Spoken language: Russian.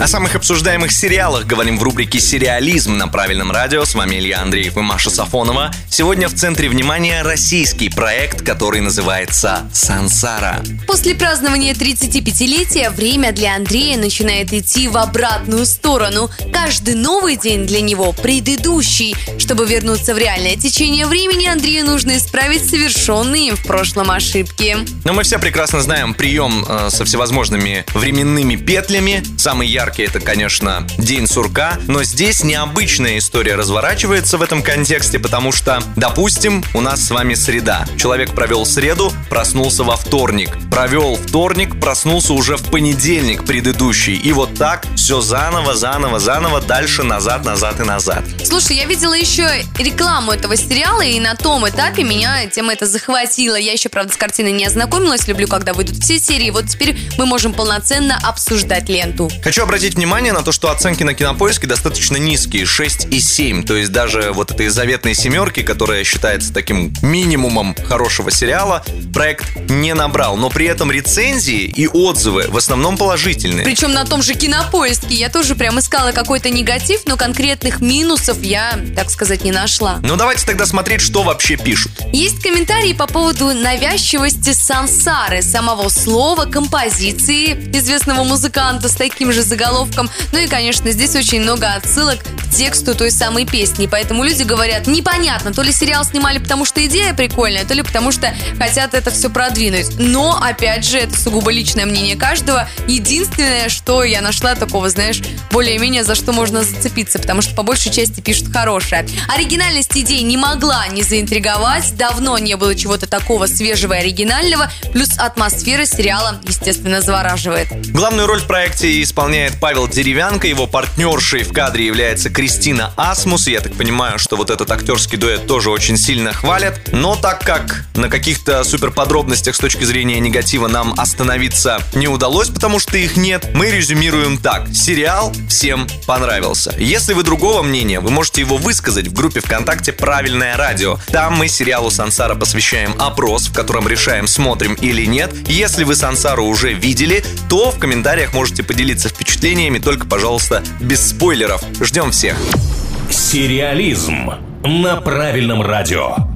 О самых обсуждаемых сериалах говорим в рубрике «Сериализм» на правильном радио. С вами Илья Андреев и Маша Сафонова. Сегодня в центре внимания российский проект, который называется «Сансара». После празднования 35-летия время для Андрея начинает идти в обратную сторону. Каждый новый день для него предыдущий. Чтобы вернуться в реальное течение времени, Андрею нужно исправить совершенные им в прошлом ошибки. Но мы все прекрасно знаем прием э, со всевозможными временными петлями. Самый яркий яркий это, конечно, День сурка, но здесь необычная история разворачивается в этом контексте, потому что, допустим, у нас с вами среда. Человек провел среду, проснулся во вторник. Провел вторник, проснулся уже в понедельник предыдущий. И вот так все заново, заново, заново, дальше, назад, назад и назад. Слушай, я видела еще рекламу этого сериала, и на том этапе меня тема это захватила. Я еще, правда, с картиной не ознакомилась. Люблю, когда выйдут все серии. Вот теперь мы можем полноценно обсуждать ленту. Хочу обратить внимание на то, что оценки на кинопоиске достаточно низкие, 6 и 7. То есть даже вот этой заветной семерки, которая считается таким минимумом хорошего сериала, проект не набрал. Но при этом рецензии и отзывы в основном положительные. Причем на том же кинопоиске я тоже прям искала какой-то негатив, но конкретных минусов я, так сказать, не нашла. Ну давайте тогда смотреть, что вообще пишут. Есть комментарии по поводу навязчивости сансары, самого слова, композиции известного музыканта с таким же заголовком заголовком. Ну и, конечно, здесь очень много отсылок к тексту той самой песни. Поэтому люди говорят, непонятно, то ли сериал снимали, потому что идея прикольная, то ли потому что хотят это все продвинуть. Но, опять же, это сугубо личное мнение каждого. Единственное, что я нашла такого, знаешь, более-менее за что можно зацепиться, потому что по большей части пишут хорошее. Оригинальность идей не могла не заинтриговать, давно не было чего-то такого свежего и оригинального, плюс атмосфера сериала, естественно, завораживает. Главную роль в проекте исполняет Павел Деревянко, его партнершей в кадре является Кристина Асмус. Я так понимаю, что вот этот актерский дуэт тоже очень сильно хвалят. Но так как на каких-то супер подробностях с точки зрения негатива нам остановиться не удалось, потому что их нет, мы резюмируем так. Сериал всем понравился. Если вы другого мнения, вы можете его высказать в группе ВКонтакте «Правильное радио». Там мы сериалу «Сансара» посвящаем опрос, в котором решаем, смотрим или нет. Если вы «Сансару» уже видели, то в комментариях можете поделиться впечатлениями впечатлениями, только, пожалуйста, без спойлеров. Ждем всех. Сериализм на правильном радио.